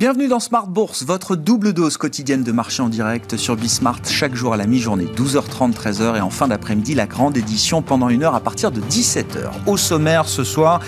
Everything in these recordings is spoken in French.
Bienvenue dans Smart Bourse, votre double dose quotidienne de marché en direct sur Bismart chaque jour à la mi-journée, 12h30, 13h et en fin d'après-midi la grande édition pendant une heure à partir de 17h. Au sommaire ce soir,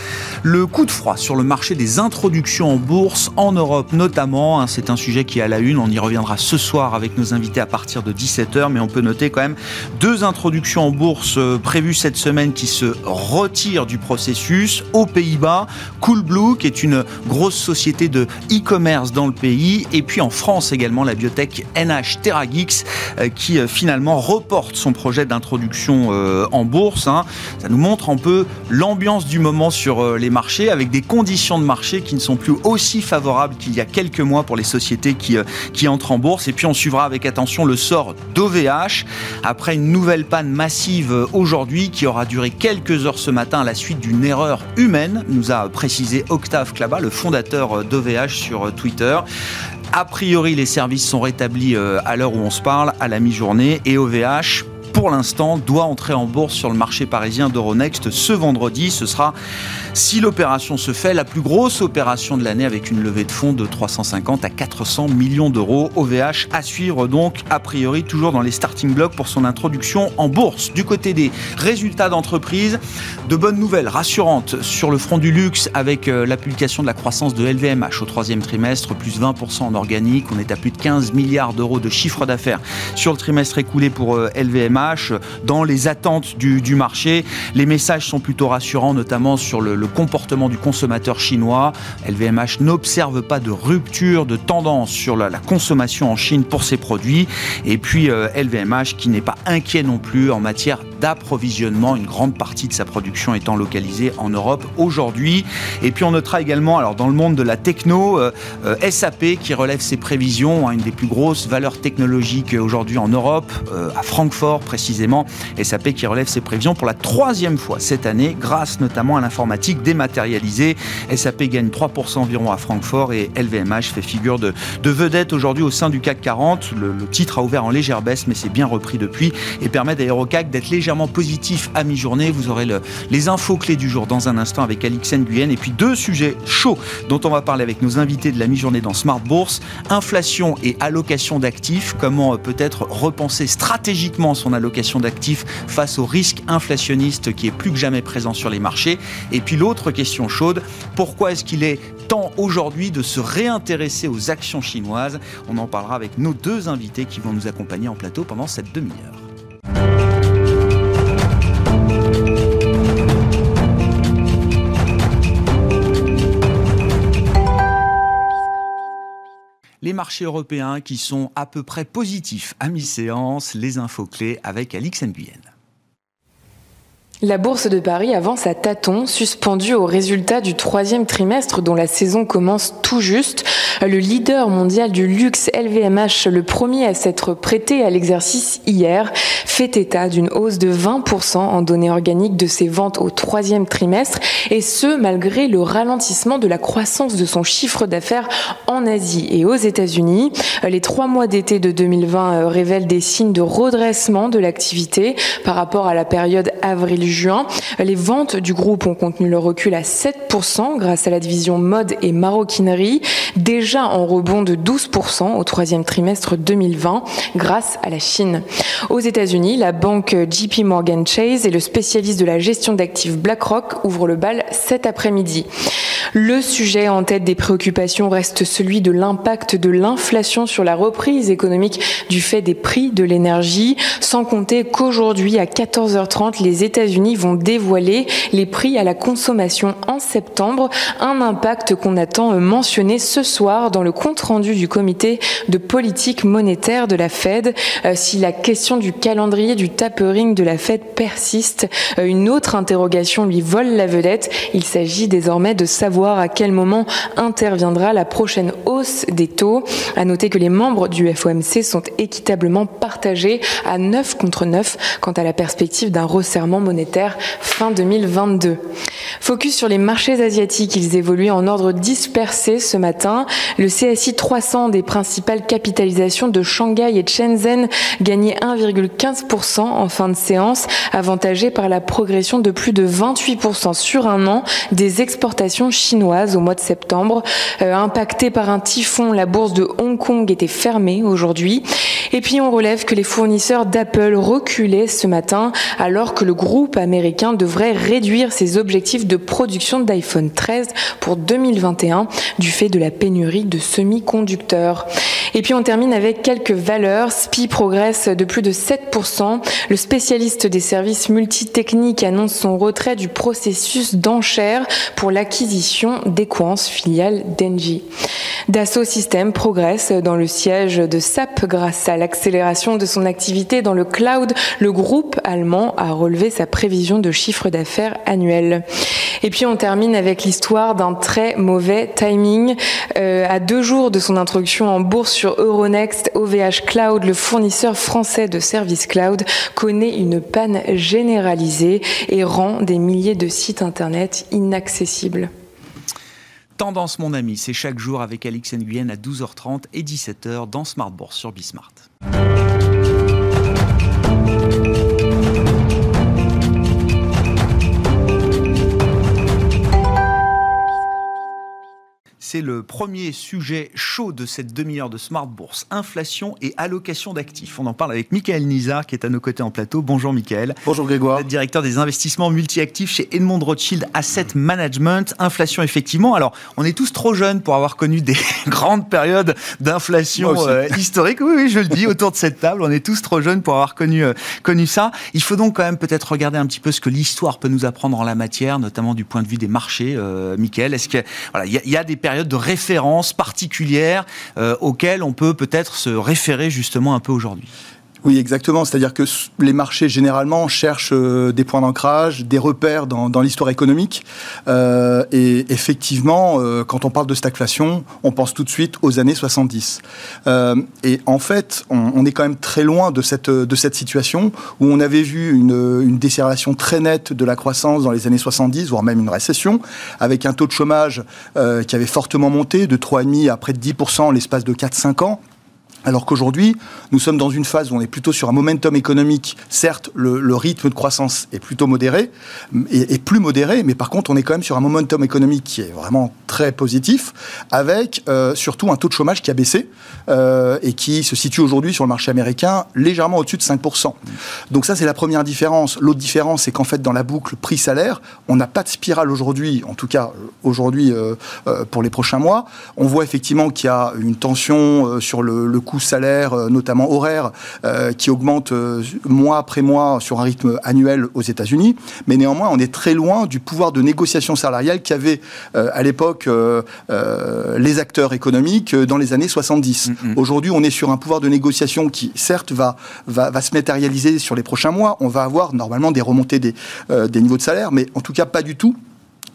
le coup de froid sur le marché des introductions en bourse en Europe notamment. Hein, c'est un sujet qui est à la une, on y reviendra ce soir avec nos invités à partir de 17h, mais on peut noter quand même deux introductions en bourse euh, prévues cette semaine qui se retirent du processus. Aux Pays-Bas, Coolblue qui est une grosse société de e-commerce dans le pays. Et puis en France également, la biotech NH TerraGix euh, qui euh, finalement reporte son projet d'introduction euh, en bourse. Hein. Ça nous montre un peu l'ambiance du moment sur les marchés avec des conditions de marché qui ne sont plus aussi favorables qu'il y a quelques mois pour les sociétés qui, qui entrent en bourse. Et puis on suivra avec attention le sort d'OVH après une nouvelle panne massive aujourd'hui qui aura duré quelques heures ce matin à la suite d'une erreur humaine, nous a précisé Octave Klaba, le fondateur d'OVH sur Twitter. A priori, les services sont rétablis euh, à l'heure où on se parle, à la mi-journée, et OVH pour l'instant, doit entrer en bourse sur le marché parisien d'Euronext ce vendredi. Ce sera, si l'opération se fait, la plus grosse opération de l'année avec une levée de fonds de 350 à 400 millions d'euros. OVH à suivre donc, a priori, toujours dans les starting blocks pour son introduction en bourse. Du côté des résultats d'entreprise, de bonnes nouvelles rassurantes sur le front du luxe avec euh, la publication de la croissance de LVMH au troisième trimestre, plus 20% en organique. On est à plus de 15 milliards d'euros de chiffre d'affaires sur le trimestre écoulé pour LVMH. Dans les attentes du, marché. Les messages sont plutôt rassurants, notamment sur le, comportement du consommateur chinois. LVMH n'observe pas de rupture de tendance sur la, consommation en Chine pour ses produits. Et puis LVMH euh, qui n'est pas inquiet non plus en matière d'approvisionnement, une grande partie de sa production étant localisée en Europe aujourd'hui. Et puis on notera également, alors dans le monde de la techno, euh, euh, SAP qui relève ses prévisions, hein, une des plus grosses valeurs technologiques aujourd'hui en Europe, à Francfort précisément. SAP qui relève ses prévisions pour la troisième fois cette année, grâce notamment à l'informatique dématérialisée. SAP gagne 3% environ à Francfort et LVMH fait figure de, vedette aujourd'hui au sein du CAC 40. Le, titre a ouvert en légère baisse, mais c'est bien repris depuis et permet d'ailleurs au CAC d'être légèrement positif à mi-journée. Vous aurez les infos clés du jour dans un instant avec Alix Nguyen et puis deux sujets chauds dont on va parler avec nos invités de la mi-journée dans Smart Bourse. Inflation et allocation d'actifs. Comment euh, peut-être repenser stratégiquement son allocation d'actifs face au risque inflationniste qui est plus que jamais présent sur les marchés. Et puis l'autre question chaude, pourquoi est-ce qu'il est temps aujourd'hui de se réintéresser aux actions chinoises? On en parlera avec nos deux invités qui vont nous accompagner en plateau pendant cette demi-heure. Les marchés européens qui sont à peu près positifs à mi-séance, les infos clés avec Alix Nguyen. La bourse de Paris avance à tâtons, suspendue au résultat du troisième trimestre dont la saison commence tout juste. Le leader mondial du luxe LVMH, le premier à s'être prêté à l'exercice hier, fait état d'une hausse de 20% en données organiques de ses ventes au troisième trimestre, et ce malgré le ralentissement de la croissance de son chiffre d'affaires en Asie et aux États-Unis. Les trois mois d'été de 2020 euh, révèlent des signes de redressement de l'activité par rapport à la période avril juin. Les ventes du groupe ont contenu le recul à 7% grâce à la division mode et maroquinerie, déjà en rebond de 12% au troisième trimestre 2020 grâce à la Chine. Aux États-Unis, la banque JP Morgan Chase et le spécialiste de la gestion d'actifs BlackRock ouvrent le bal cet après-midi. Le sujet en tête des préoccupations reste celui de l'impact de l'inflation sur la reprise économique du fait des prix de l'énergie, sans compter qu'aujourd'hui à 14h30, les États-Unis vont dévoiler les prix à la consommation en septembre, un impact qu'on attend mentionner ce soir dans le compte-rendu du comité de politique monétaire de la Fed. Euh, si la question du calendrier du tapering de la Fed persiste, euh, une autre interrogation lui vole la vedette. Il s'agit désormais de savoir à quel moment interviendra la prochaine hausse des taux. À noter que les membres du FOMC sont équitablement partagés à 9 contre 9 quant à la perspective d'un resserrement monétaire fin 2022. Focus sur les marchés asiatiques, ils évoluaient en ordre dispersé ce matin. Le CSI 300 des principales capitalisations de Shanghai et Shenzhen gagnait 1,15% en fin de séance, avantagé par la progression de plus de 28% sur un an des exportations chinoises au mois de septembre. Euh, impacté par un typhon, la bourse de Hong Kong était fermée aujourd'hui. Et puis on relève que les fournisseurs d'Apple reculaient ce matin alors que le groupe américain devrait réduire ses objectifs de production d'iPhone 13 pour 2021 du fait de la pénurie de semi-conducteurs. Et puis on termine avec quelques valeurs. SPI progresse de plus de 7%. Le spécialiste des services multitechniques annonce son retrait du processus d'enchère pour l'acquisition d'Equance, filiale d'Engie. Dassault Systèmes progresse dans le siège de SAP grâce à l'accélération de son activité dans le cloud. Le groupe allemand a relevé sa prévision de chiffre d'affaires annuel. Et puis on termine avec l'histoire d'un très mauvais timing. Euh, à deux jours de son introduction en bourse sur Euronext, OVH Cloud, le fournisseur français de services cloud, connaît une panne généralisée et rend des milliers de sites internet inaccessibles. Tendance, mon ami, c'est chaque jour avec Alix Nguyen à 12h30 et 17h dans Smart Bourse sur Bismart. C'est le premier sujet chaud de cette demi-heure de Smart Bourse, inflation et allocation d'actifs. On en parle avec Michael Nizar qui est à nos côtés en plateau. Bonjour Michael. Bonjour Grégoire. Directeur des investissements multi-actifs chez Edmond Rothschild Asset Management. Inflation effectivement. Alors, on est tous trop jeunes pour avoir connu des grandes périodes d'inflation euh, historique. Oui, oui, je le dis autour de cette table. On est tous trop jeunes pour avoir connu, euh, connu ça. Il faut donc quand même peut-être regarder un petit peu ce que l'histoire peut nous apprendre en la matière, notamment du point de vue des marchés. Euh, Michael, est-ce que voilà, il y, y, a des périodes de références particulières euh, auxquelles on peut peut-être se référer justement un peu aujourd'hui oui, exactement. C'est-à-dire que les marchés, généralement, cherchent euh, des points d'ancrage, des repères dans, dans l'histoire économique. Euh, et effectivement, euh, quand on parle de stagflation, on pense tout de suite aux années 70. Euh, et en fait, on, on, est quand même très loin de cette, de cette situation où on avait vu une, une décélération très nette de la croissance dans les années 70, voire même une récession, avec un taux de chômage euh, qui avait fortement monté de 3,5 à près de 10% en l'espace de 4-5 ans. Alors qu'aujourd'hui, nous sommes dans une phase où on est plutôt sur un momentum économique. Certes, le, rythme de croissance est plutôt modéré, et, et, plus modéré, mais par contre, on est quand même sur un momentum économique qui est vraiment très positif, avec euh, surtout un taux de chômage qui a baissé euh, et qui se situe aujourd'hui sur le marché américain légèrement au-dessus de 5%. Donc ça, c'est la première différence. L'autre différence, c'est qu'en fait, dans la boucle prix-salaire, on n'a pas de spirale aujourd'hui, en tout cas aujourd'hui euh, euh pour les prochains mois. On voit effectivement qu'il y a une tension sur le coût salaire, euh, notamment horaire, euh, qui augmente euh, mois après mois sur un rythme annuel aux États-Unis. Mais néanmoins, on est très loin du pouvoir de négociation salariale qu'avaient à l'époque les acteurs économiques dans les années 70. Mm -hmm. Aujourd'hui, on est sur un pouvoir de négociation qui, certes, va, va, va, se matérialiser sur les prochains mois. On va avoir normalement des remontées des, des niveaux de salaire, mais en tout cas pas du tout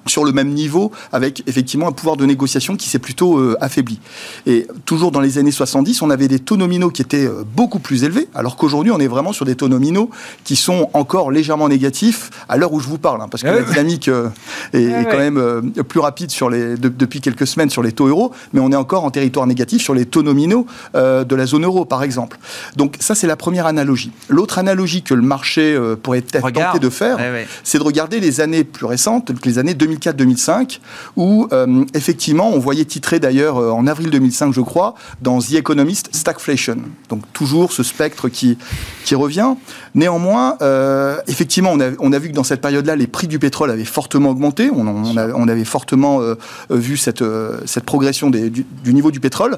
sur le même niveau, avec effectivement un pouvoir de négociation qui s'est plutôt euh, affaibli. Et toujours dans les années 70, on avait des taux nominaux qui étaient euh, beaucoup plus élevés, alors qu'aujourd'hui, on est vraiment sur des taux nominaux qui sont encore légèrement négatifs à l'heure où je vous parle, hein, parce que ah la dynamique euh, est, ah est, quand même euh, plus rapide sur les, de, depuis quelques semaines sur les taux euros, mais on est encore en territoire négatif sur les taux nominaux de la zone euro, par exemple. Donc ça, c'est la première analogie. L'autre analogie que le marché pourrait être tenté de faire, c'est de regarder les années plus récentes, les années 2000 2004-2005, où euh, effectivement on voyait titrer d'ailleurs euh, en avril 2005, je crois, dans The Economist Stagflation. Donc toujours ce spectre qui, qui revient. Néanmoins, euh, effectivement, on a, on a vu que dans cette période-là, les prix du pétrole avaient fortement augmenté. On, avait fortement vu cette, cette progression du niveau du pétrole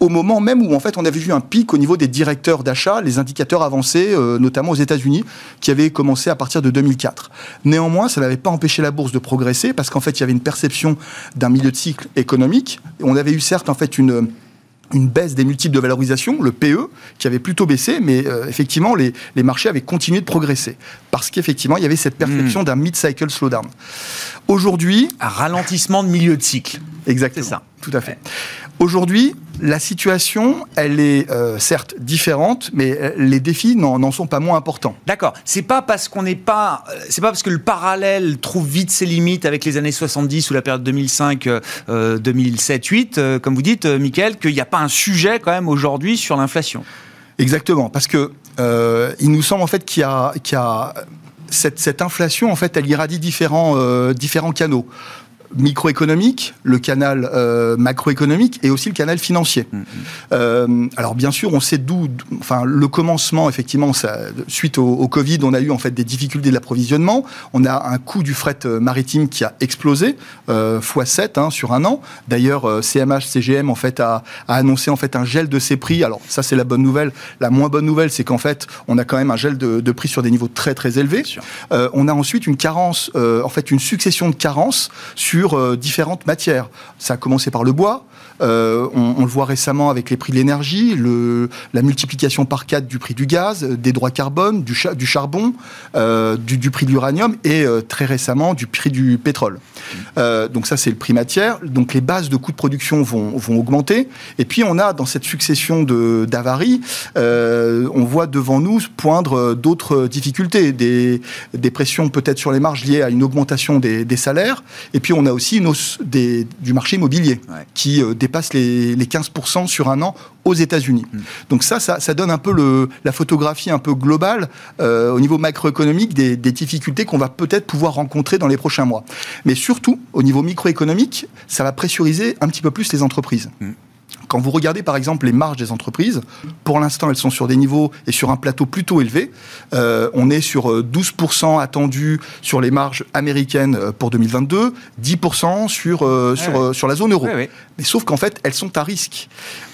au moment même où en fait on avait vu un pic au niveau des directeurs d'achat, les indicateurs avancés, euh, notamment aux États-Unis, qui avaient commencé à partir de 2004. Néanmoins, ça n'avait pas empêché la bourse de progresser parce qu'en fait il y avait une perception d'un milieu de cycle économique. On avait eu certes en fait une une baisse des multiples de valorisation, le PE, qui avait plutôt baissé, mais euh, effectivement, les, les, marchés avaient continué de progresser. Parce qu'effectivement, il y avait cette perception mmh. d'un mid-cycle slowdown. Aujourd'hui. Un ralentissement de milieu de cycle. Exactement. C'est ça. Tout à fait. Aujourd'hui, la situation, elle est euh, certes différente, mais euh, les défis n'en sont pas moins importants. D'accord. C'est pas parce qu'on n'est pas, euh, c'est pas parce que le parallèle trouve vite ses limites avec les années 70 ou la période 2005, 2007, 8, comme vous dites, Michael, qu'il n'y a pas un sujet quand même aujourd'hui sur l'inflation. Exactement, parce que il nous semble en fait qu'il y a, cette, cette, inflation, en fait, elle irradie différents, différents canaux microéconomique, le canal euh, macroéconomique et aussi le canal financier. Mm, mm. Euh, alors bien sûr, on sait d'où, enfin le commencement effectivement, ça, suite au, Covid, on a eu en fait des difficultés d'approvisionnement. On a un coût du fret euh, maritime qui a explosé x7 hein, sur un an. D'ailleurs, CMH, CGM en fait a, annoncé en fait un gel de ses prix. Alors ça c'est la bonne nouvelle. La moins bonne nouvelle, c'est qu'en fait on a quand même un gel de, de prix sur des niveaux très très élevés. on a ensuite une carence, en fait une succession de carences sur euh, différentes matières. Ça a commencé par le bois, euh, on, le voit récemment avec les prix de l'énergie, la multiplication par 4 du prix du gaz, des droits carbone, du, du charbon, euh, du, prix de l'uranium et très récemment du prix du pétrole. donc ça c'est le prix matière. Donc les bases de coûts de production vont, vont augmenter. Et puis on a dans cette succession d'avaries, on voit devant nous poindre d'autres difficultés, des, des pressions peut-être sur les marges liées à une augmentation des, des salaires. Et puis on a aussi une hausse des, du marché immobilier qui euh, dépasse les, 15% sur un an aux États-Unis. Mm. Donc ça, ça, donne un peu le, la photographie un peu globale euh, au niveau macroéconomique des, difficultés qu'on va peut-être pouvoir rencontrer dans les prochains mois. Mais surtout, au niveau microéconomique, ça va pressuriser un petit peu plus les entreprises. Mm. Quand vous regardez par exemple les marges des entreprises, pour l'instant elles sont sur des niveaux et sur un plateau plutôt élevé. Euh, on est sur 12% euh, attendu sur les marges américaines euh, pour 2022, 10% sur, sur, sur la zone euro. Mais sauf qu'en fait elles sont à risque.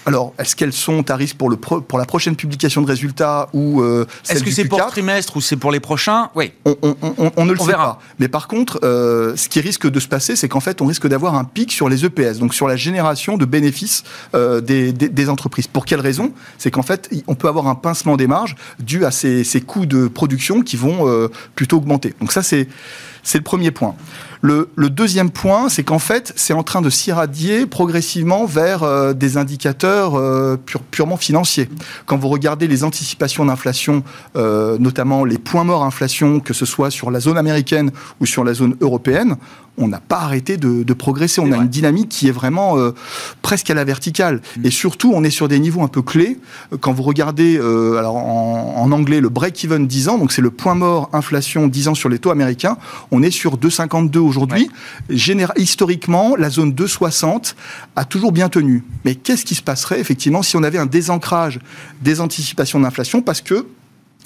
Alors est-ce qu'elles sont à risque pour, le pour la prochaine publication de résultats ou Est-ce que c'est pour le trimestre ou c'est pour les prochains? Oui. On, on, ne le sait pas. Mais par contre, ce qui risque de se passer, c'est qu'en fait on risque d'avoir un pic sur les EPS, donc sur la génération de bénéfices euh, des, entreprises. Pour quelle raison? C'est qu'en fait, on peut avoir un pincement des marges dû à ces, coûts de production qui vont euh, plutôt augmenter. Donc ça, c'est le premier point. Le, deuxième point, c'est qu'en fait, c'est en train de s'irradier progressivement vers euh, des indicateurs purement financiers. Quand vous regardez les anticipations d'inflation, notamment les points morts inflation, que ce soit sur la zone américaine ou sur la zone européenne, on n'a pas arrêté de, progresser. On a une dynamique qui est vraiment euh, presque à la verticale. Mm. Et surtout, on est sur des niveaux un peu clés. Quand vous regardez, euh, alors en, anglais, le break-even 10 ans, donc c'est le point mort inflation 10 ans sur les taux américains, on est sur 2,52 aujourd'hui. Historiquement, la zone 2,60 a toujours bien tenu. Mais qu'est-ce qui se passerait effectivement si on avait un désancrage des anticipations d'inflation Parce que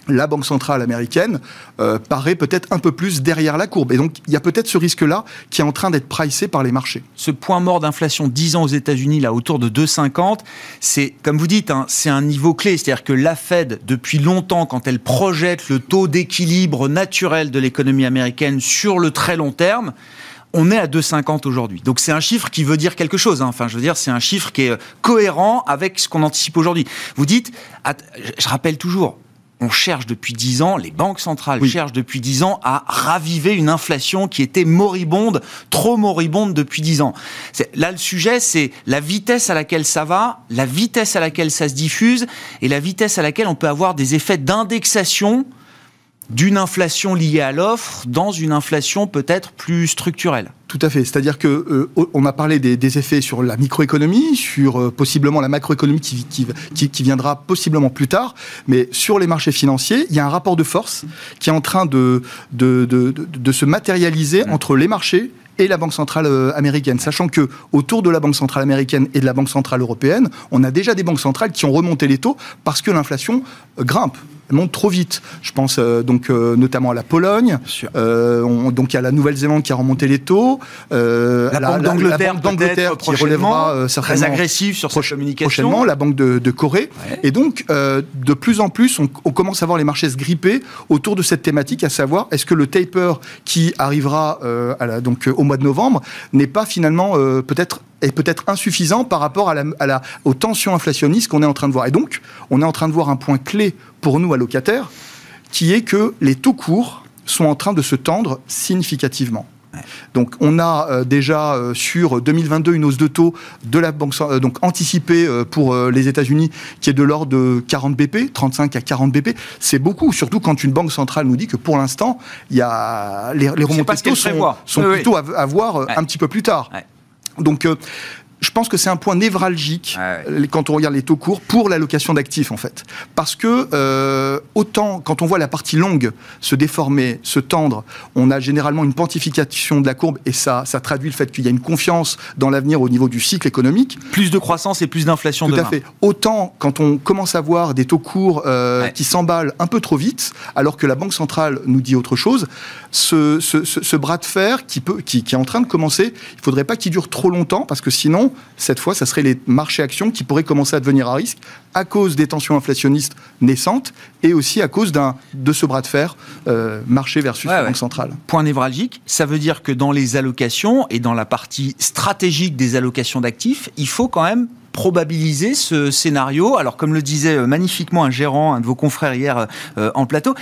la Banque centrale américaine euh, paraît peut-être un peu plus derrière la courbe. Et donc, il y a peut-être ce risque-là qui est en train d'être pricé par les marchés. Ce point mort d'inflation 10 ans aux États-Unis, là, autour de 2,50, c'est, comme vous dites, hein, c'est un niveau clé. C'est-à-dire que la Fed, depuis longtemps, quand elle projette le taux d'équilibre naturel de l'économie américaine sur le très long terme, on est à 2,50 aujourd'hui. Donc c'est un chiffre qui veut dire quelque chose. Hein. Enfin, je veux dire, c'est un chiffre qui est cohérent avec ce qu'on anticipe aujourd'hui. Vous dites, je rappelle toujours, on cherche depuis dix ans, les banques centrales cherchent depuis dix ans à raviver une inflation qui était moribonde, trop moribonde depuis dix ans. Là, le sujet, c'est la vitesse à laquelle ça va, la vitesse à laquelle ça se diffuse et la vitesse à laquelle on peut avoir des effets d'indexation d'une inflation liée à l'offre dans une inflation peut-être plus structurelle. Tout à fait. C'est-à-dire que euh, on a parlé des, effets sur la microéconomie, sur euh, possiblement la macroéconomie qui, qui, viendra possiblement plus tard, mais sur les marchés financiers, il y a un rapport de force qui est en train de, de, de se matérialiser entre les marchés et la Banque centrale euh, américaine, sachant que autour de la Banque centrale américaine et de la Banque centrale européenne, on a déjà des banques centrales qui ont remonté les taux parce que l'inflation grimpe monte trop vite. Je pense euh, donc euh, notamment à la Pologne. Euh, donc il y a la Nouvelle-Zélande qui a remonté les taux. la, Banque d'Angleterre qui relèvera certainement très agressive sur cette communication. Prochainement, la Banque de, Corée. Et donc de plus en plus, on, commence à voir les marchés se gripper autour de cette thématique, à savoir est-ce que le taper qui arrivera à donc au mois de novembre n'est pas finalement peut-être est peut-être insuffisant par rapport à la, aux tensions inflationnistes qu'on est en train de voir. Et donc, on est en train de voir un point clé pour nous, allocataires, qui est que les taux courts sont en train de se tendre significativement. Donc on a déjà sur 2022 une hausse de taux de la banque donc anticipée pour les États-Unis qui est de l'ordre de 40 BP, 35 à 40 BP. C'est beaucoup, surtout quand une banque centrale nous dit que pour l'instant, il y a les, les remontées de taux sont, sont plutôt à, voir un petit peu plus tard. Donc, je pense que c'est un point névralgique quand on regarde les taux courts pour l'allocation d'actifs en fait, parce que euh, autant quand on voit la partie longue se déformer, se tendre, on a généralement une pontification de la courbe et ça, ça traduit le fait qu'il y a une confiance dans l'avenir au niveau du cycle économique. Plus de croissance et plus d'inflation. Tout à fait. Autant quand on commence à voir des taux courts euh, qui s'emballent un peu trop vite, alors que la banque centrale nous dit autre chose, ce, ce, ce, bras de fer qui peut, qui, qui est en train de commencer, il faudrait pas qu'il dure trop longtemps parce que sinon cette fois, ça serait les marchés actions qui pourraient commencer à devenir à risque à cause des tensions inflationnistes naissantes et aussi à cause de ce bras de fer euh, marché versus banque centrale. Point névralgique, ça veut dire que dans les allocations et dans la partie stratégique des allocations d'actifs, il faut quand même probabiliser ce scénario. Alors, comme le disait euh, magnifiquement un gérant, un de vos confrères hier euh, en plateau,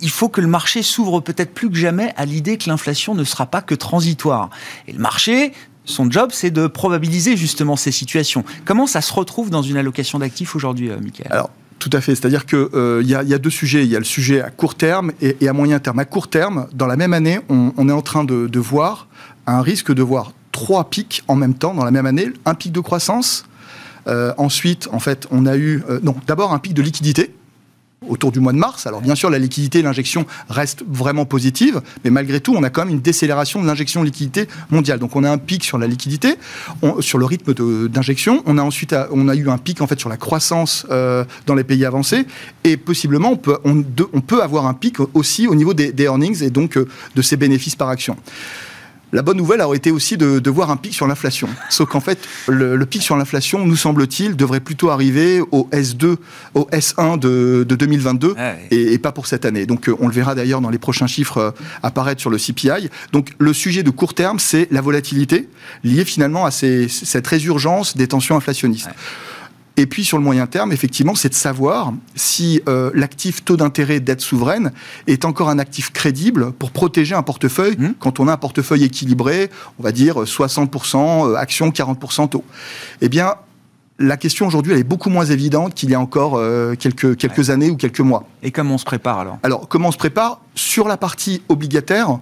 il faut que le marché s'ouvre peut-être plus que jamais à l'idée que l'inflation ne sera pas que transitoire. Et le marché, son job, c'est de probabiliser justement ces situations. Comment ça se retrouve dans une allocation d'actifs aujourd'hui, euh, Michael? Alors, tout à fait. C'est-à-dire qu'il euh, y, a deux sujets. Il y a le sujet à court terme et, à moyen terme. À court terme, dans la même année, on, est en train de, voir un risque de voir trois pics en même temps dans la même année. Un pic de croissance. Euh, ensuite, en fait, on a eu non, d'abord un pic de liquidité autour du mois de mars. Alors bien sûr, la liquidité, l'injection reste vraiment positive, mais malgré tout, on a quand même une décélération de l'injection de liquidité mondiale. Donc on a un pic sur la liquidité, sur le rythme d'injection. On a ensuite on a eu un pic en fait sur la croissance euh, dans les pays avancés, et possiblement on peut, avoir un pic aussi au niveau des, des earnings et donc euh, de ses bénéfices par action. La bonne nouvelle aurait été aussi de, voir un pic sur l'inflation. Sauf qu'en fait, le, pic sur l'inflation, nous semble-t-il, devrait plutôt arriver au S2, au S1 de, 2022 ah et, pas pour cette année. Donc, euh, on le verra d'ailleurs dans les prochains chiffres euh, apparaître sur le CPI. Donc, le sujet de court terme, c'est la volatilité liée finalement à cette résurgence des tensions inflationnistes. Et puis sur le moyen terme, effectivement, c'est de savoir si euh, l'actif taux d'intérêt dette souveraine est encore un actif crédible pour protéger un portefeuille mmh. quand on a un portefeuille équilibré, on va dire 60% actions, 40% taux. Eh bien, la question aujourd'hui, elle est beaucoup moins évidente qu'il y a encore euh, quelques, quelques années ou quelques mois. Et comment on se prépare alors? Alors, comment on se prépare? Sur la partie obligataire,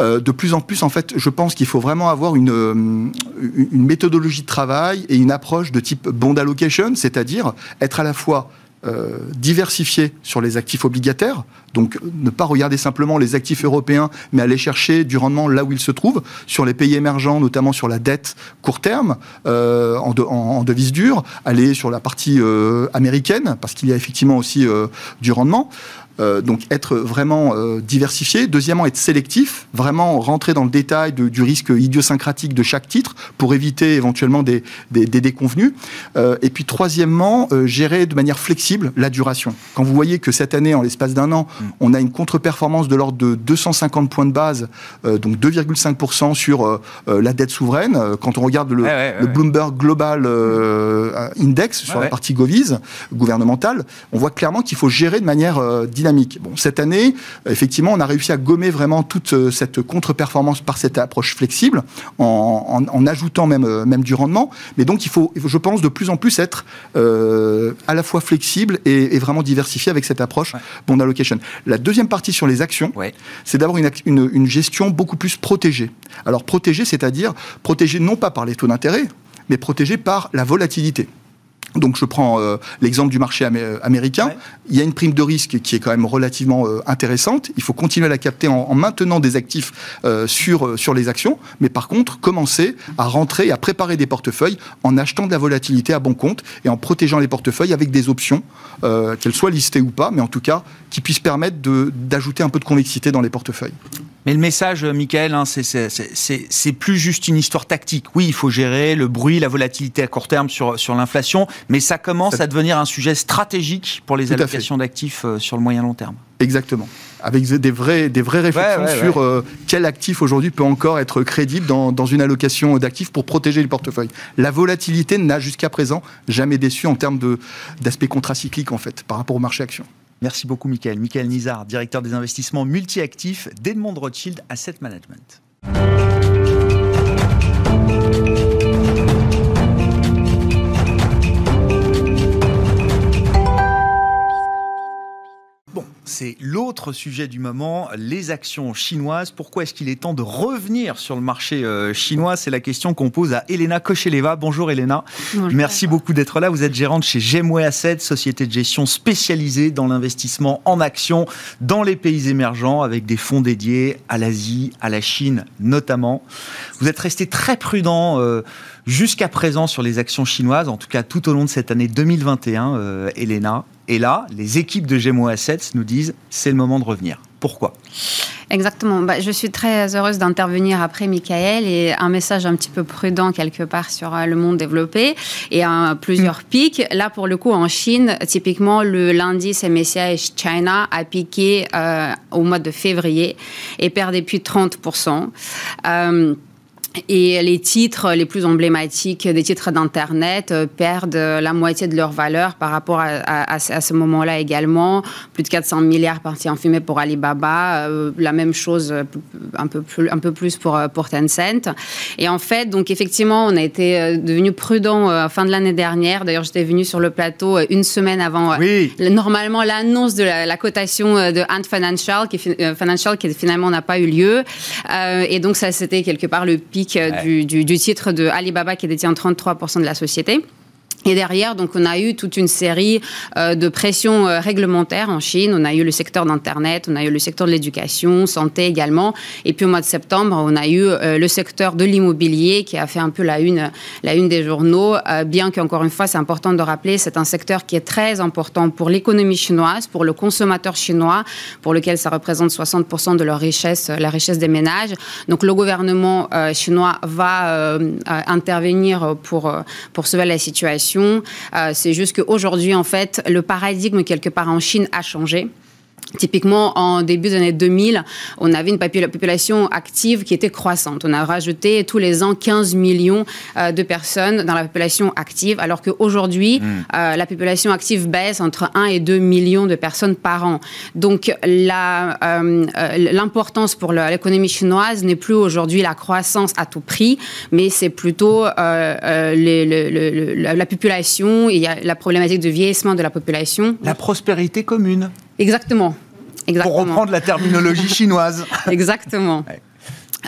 euh, de plus en plus, en fait, je pense qu'il faut vraiment avoir une, euh, une méthodologie de travail et une approche de type bond allocation, c'est-à-dire être à la fois euh, diversifier sur les actifs obligataires, donc ne pas regarder simplement les actifs européens, mais aller chercher du rendement là où ils se trouvent, sur les pays émergents, notamment sur la dette court terme, euh, en, devise dure, aller sur la partie euh, américaine, parce qu'il y a effectivement aussi du rendement. Euh, donc être vraiment euh, diversifié. Deuxièmement, être sélectif, vraiment rentrer dans le détail du risque idiosyncratique de chaque titre pour éviter éventuellement des, des, déconvenus. Euh, et puis troisièmement, gérer de manière flexible la duration. Quand vous voyez que cette année, en l'espace d'un an, mm. on a une contre-performance de l'ordre de 250 points de base, donc 2,5% sur la dette souveraine, quand on regarde le, Bloomberg Global Index sur la partie Govise gouvernementale, on voit clairement qu'il faut gérer de manière dynamique. Bon, cette année, effectivement, on a réussi à gommer vraiment toute euh, cette contre-performance par cette approche flexible, en, ajoutant même, euh, même du rendement. Mais donc, il faut, je pense, de plus en plus être euh, à la fois flexible et, vraiment diversifié avec cette approche bond allocation. La deuxième partie sur les actions, c'est d'avoir une, une, une gestion beaucoup plus protégée. Alors, protégée, c'est-à-dire protégée non pas par les taux d'intérêt, mais protégée par la volatilité. Donc je prends euh, l'exemple du marché euh, américain. Il y a une prime de risque qui est quand même relativement euh, intéressante. Il faut continuer à la capter en, maintenant des actifs sur, sur les actions, mais par contre commencer à rentrer et à préparer des portefeuilles en achetant de la volatilité à bon compte et en protégeant les portefeuilles avec des options, qu'elles soient listées ou pas, mais en tout cas qui puissent permettre d'ajouter un peu de convexité dans les portefeuilles. Mais le message, Michael, hein, c'est plus juste une histoire tactique. Oui, il faut gérer le bruit, la volatilité à court terme sur, sur l'inflation, mais ça commence à devenir un sujet stratégique pour les allocations d'actifs euh, sur le moyen long terme. Exactement. Avec des, vraies réflexions sur euh, quel actif aujourd'hui peut encore être crédible dans, dans une allocation d'actifs pour protéger le portefeuille. La volatilité n'a jusqu'à présent jamais déçu en termes d'aspect contracyclique en fait par rapport au marché action. Merci beaucoup, Michael. Michael Nizar, directeur des investissements multi-actifs d'Edmond Rothschild Asset Management. C'est l'autre sujet du moment, les actions chinoises. Pourquoi est-ce qu'il est temps de revenir sur le marché euh, chinois? C'est la question qu'on pose à Elena Kocheleva. Bonjour Elena. Merci beaucoup d'être là. Vous êtes gérante chez Gemway Asset, société de gestion spécialisée dans l'investissement en actions dans les pays émergents avec des fonds dédiés à l'Asie, à la Chine notamment. Vous êtes resté très prudent. Euh, jusqu'à présent sur les actions chinoises, en tout cas tout au long de cette année 2021, euh, Elena. Et là, les équipes de Gemo Assets nous disent c'est le moment de revenir. Pourquoi? Exactement. Bah, je suis très heureuse d'intervenir après Michael et un message un petit peu prudent quelque part sur euh, le monde développé et un, plusieurs mm. pics. Là, pour le coup, en Chine, typiquement, le l'indice MSCI China a piqué euh, au mois de février et perd depuis 30%. Euh, et les titres les plus emblématiques des titres d'Internet euh, perdent la moitié de leur valeur par rapport à, ce moment-là également. Plus de 400 milliards partis en fumée pour Alibaba. Euh, la même chose, euh, un peu plus, un peu plus pour, pour Tencent. Et en fait, donc effectivement, on a été devenu prudent à fin de l'année dernière. D'ailleurs, j'étais venu sur le plateau une semaine avant normalement l'annonce de la, cotation de Ant Financial, qui, Financial, qui finalement n'a pas eu lieu. et donc, ça, c'était quelque part le pire du, du, du, titre de Alibaba qui détient 33% de la société. Et derrière, donc, on a eu toute une série euh, de pressions euh, réglementaires en Chine. On a eu le secteur d'Internet, on a eu le secteur de l'éducation, santé également. Et puis au mois de septembre, on a eu euh, le secteur de l'immobilier qui a fait un peu la une, la une des journaux. bien qu'encore une fois, c'est important de rappeler, c'est un secteur qui est très important pour l'économie chinoise, pour le consommateur chinois, pour lequel ça représente 60% de leur richesse, la richesse des ménages. Donc le gouvernement chinois va intervenir pour, pour sauver la situation euh, c'est juste qu'aujourd'hui, en fait, le paradigme quelque part en Chine a changé. Typiquement, en début des années 2000, on avait une population active qui était croissante. On a rajouté tous les ans 15 millions euh, de personnes dans la population active, alors qu'aujourd'hui, hmm. euh, la population active baisse entre 1 et 2 millions de personnes par an. Donc, euh, l'importance pour l'économie chinoise n'est plus aujourd'hui la croissance à tout prix, mais c'est plutôt la population, il y a la problématique de vieillissement de la population. La prospérité commune. Exactement. Exactement. Pour reprendre la terminologie chinoise. Exactement.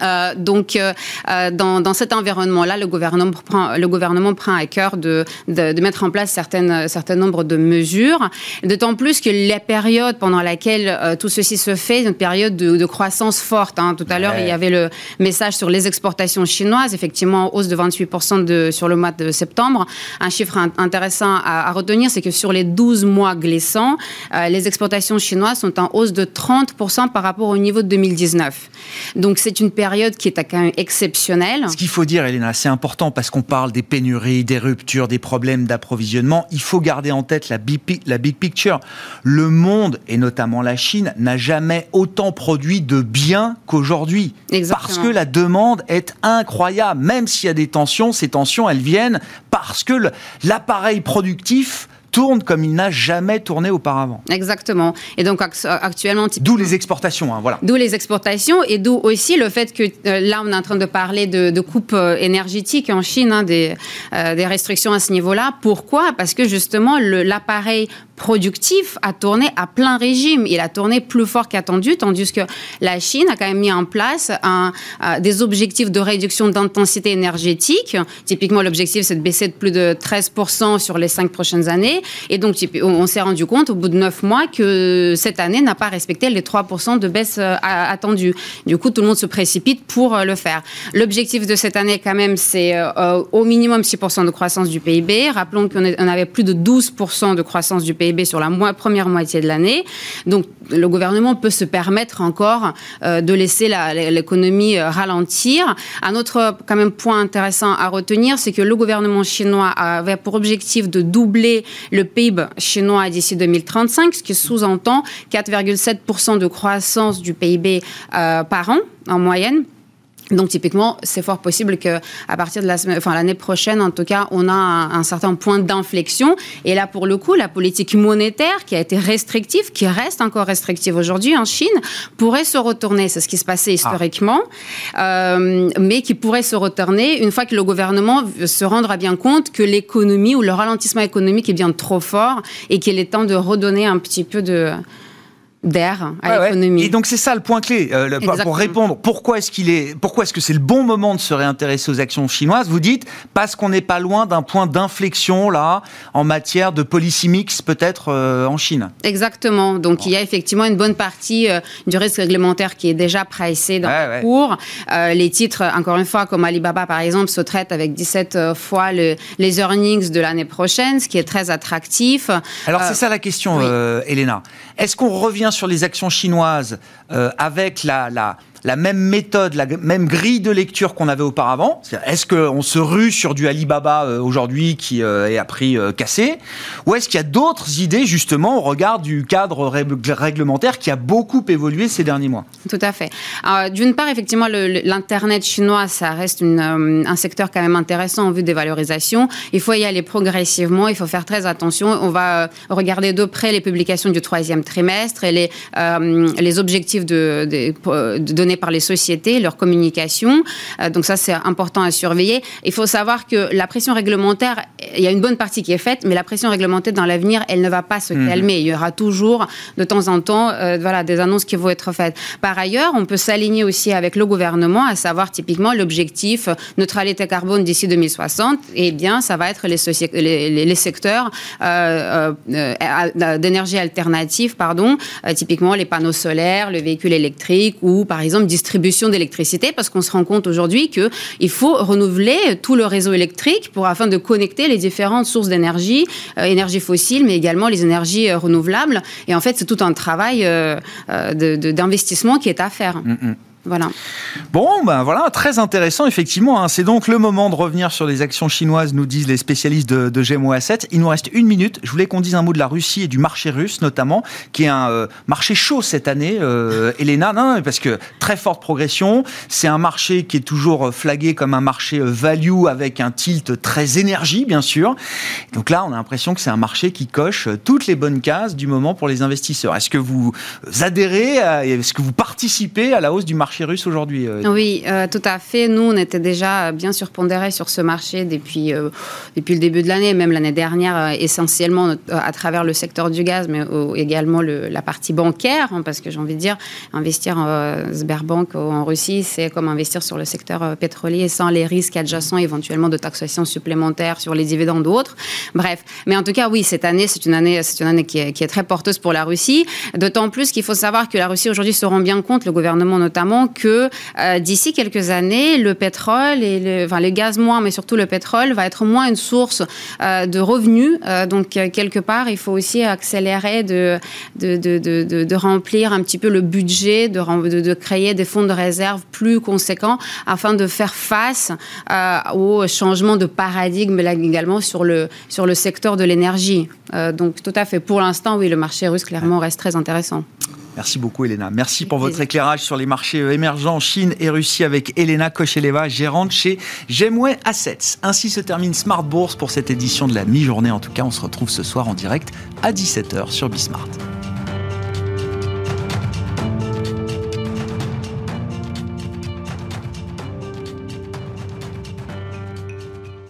Euh, donc, euh, euh, dans, dans, cet environnement-là, le gouvernement prend, le gouvernement prend à cœur de, de, de mettre en place certaines, certain nombre de mesures, d'autant plus que la période pendant laquelle euh, tout ceci se fait, une période de, de croissance forte. Hein. Tout à l'heure, il y avait le message sur les exportations chinoises, effectivement, hausse de 28% de, sur le mois de septembre. Un chiffre intéressant à, à retenir, c'est que sur les 12 mois glissants, les exportations chinoises sont en hausse de 30% par rapport au niveau de 2019. Donc, c'est une période période qui est quand même exceptionnelle. Ce qu'il faut dire, Elena, c'est important parce qu'on parle des pénuries, des ruptures, des problèmes d'approvisionnement. Il faut garder en tête la big, la big picture. Le monde, et notamment la Chine, n'a jamais autant produit de biens qu'aujourd'hui. Parce que la demande est incroyable. Même s'il y a des tensions, ces tensions, elles viennent parce que l'appareil productif tourne comme il n'a jamais tourné auparavant. Exactement. Et donc actuellement... D'où les exportations, hein, voilà. D'où les exportations et d'où aussi le fait que euh, là, on est en train de parler de, de coupes euh, énergétiques en Chine, hein, des, euh, des restrictions à ce niveau-là. Pourquoi? Parce que justement, l'appareil productif a tourné à plein régime. Il a tourné plus fort qu'attendu, tandis que la Chine a quand même mis en place un, des objectifs de réduction d'intensité énergétique. Typiquement, l'objectif, c'est de baisser de plus de 13% sur les cinq prochaines années. Et donc, on s'est rendu compte au bout de neuf mois que cette année n'a pas respecté les 3% de baisse euh, attendue. Du coup, tout le monde se précipite pour euh, le faire. L'objectif de cette année, quand même, c'est euh, au minimum 6% de croissance du PIB. Rappelons qu'on avait plus de 12% de croissance du PIB sur la première moitié de l'année. Donc, le gouvernement peut se permettre encore de laisser l'économie ralentir. Un autre, quand même, point intéressant à retenir, c'est que le gouvernement chinois avait pour objectif de doubler le PIB chinois d'ici 2035, ce qui sous-entend 4,7% de croissance du PIB euh, par an en moyenne. Donc typiquement, c'est fort possible que à partir de la semaine, enfin l'année prochaine, en tout cas, on a un, certain point d'inflexion. Et là, pour le coup, la politique monétaire qui a été restrictive, qui reste encore restrictive aujourd'hui en Chine, pourrait se retourner. C'est ce qui se passait ah. historiquement, euh, mais qui pourrait se retourner une fois que le gouvernement se rendra bien compte que l'économie ou le ralentissement économique est bien trop fort et qu'il est temps de redonner un petit peu de d'air à l'économie. Et donc c'est ça le point clé euh, pour répondre. Pourquoi est-ce qu'il est, pourquoi est-ce que c'est le bon moment de se réintéresser aux actions chinoises? Vous dites parce qu'on n'est pas loin d'un point d'inflexion là en matière de policy mix peut-être euh, en Chine. Exactement. Donc il y a effectivement une bonne partie euh, du risque réglementaire qui est déjà pricé dans le cours. les titres, encore une fois, comme Alibaba par exemple, se traitent avec 17 fois le, les earnings de l'année prochaine, ce qui est très attractif. Alors c'est ça la question, Elena. Est-ce qu'on revient sur les actions chinoises euh, avec la, la, la même méthode, la même grille de lecture qu'on avait auparavant Est-ce qu'on se rue sur du Alibaba euh, aujourd'hui qui euh, est à prix euh, cassé Ou est-ce qu'il y a d'autres idées justement au regard du cadre réglementaire qui a beaucoup évolué ces derniers mois? Tout à fait. D'une part, effectivement, l'Internet chinois, ça reste un secteur quand même intéressant en vue des valorisations. Il faut y aller progressivement, il faut faire très attention. On va regarder de près les publications du troisième trimestre et les, les objectifs de, de, de données par les sociétés, leur communication. Euh, donc ça, c'est important à surveiller. Il faut savoir que la pression réglementaire, il y a une bonne partie qui est faite, mais la pression réglementaire dans l'avenir, elle ne va pas se mhm. calmer. Il y aura toujours, de temps en temps, euh, voilà, des annonces qui vont être faites. Par ailleurs, on peut s'aligner aussi avec le gouvernement, à savoir typiquement l'objectif neutralité carbone d'ici 2060. Eh bien, ça va être les, les, les, secteurs euh, d'énergie alternative, pardon, typiquement les panneaux solaires, le véhicule électrique ou, par exemple, distribution d'électricité parce qu'on se rend compte aujourd'hui qu'il faut renouveler tout le réseau électrique pour afin de connecter les différentes sources d'énergie, euh, énergie fossile, mais également les énergies euh, renouvelables. Et en fait, c'est tout un travail euh, d'investissement qui est à faire. Mm, mm. Voilà. Bon, ben voilà, très intéressant, effectivement. Hein. C'est donc le moment de revenir sur les actions chinoises, nous disent les spécialistes de, GMO Asset. Il nous reste une minute. Je voulais qu'on dise un mot de la Russie et du marché russe, notamment, qui est un euh, marché chaud cette année, euh, Elena, non, parce que très forte progression. C'est un marché qui est toujours flagué comme un marché euh, value avec un tilt très énergie, bien sûr. Donc là, on a l'impression que c'est un marché qui coche toutes les bonnes cases du moment pour les investisseurs. Est-ce que vous adhérez, est-ce que vous participez à la hausse du marché russe aujourd'hui. Euh, oui, euh, tout à fait. Nous, on était déjà bien surpondérés sur ce marché depuis, euh, depuis le début de l'année, même l'année dernière, essentiellement à travers le secteur du gaz, mais également le, la partie bancaire, hein, parce que j'ai envie de dire, investir en Sberbank en Russie, c'est comme investir sur le secteur pétrolier sans les risques adjacents éventuellement de taxation supplémentaire sur les dividendes ou autres. Bref, mais en tout cas, oui, cette année, c'est une année, c'est une année qui est très porteuse pour la Russie, d'autant plus qu'il faut savoir que la Russie aujourd'hui se rend bien compte, le gouvernement notamment, que euh, d'ici quelques années, le pétrole et le, enfin, les gaz moins, mais surtout le pétrole, va être moins une source euh, de revenus. Euh, donc, quelque part, il faut aussi accélérer de, de, de, de, remplir un petit peu le budget, de, de, créer des fonds de réserve plus conséquents afin de faire face au changement de paradigme là également sur le, sur le secteur de l'énergie. donc, tout à fait. Pour l'instant, oui, le marché russe, clairement, reste très intéressant. Merci beaucoup, Elena. Merci pour votre éclairage sur les marchés euh, émergents Chine et Russie avec Elena Kocheleva, gérante chez Gemway Assets. Ainsi se termine Smart Bourse pour cette édition de la mi-journée. En tout cas, on se retrouve ce soir en direct à 17h sur Bismart.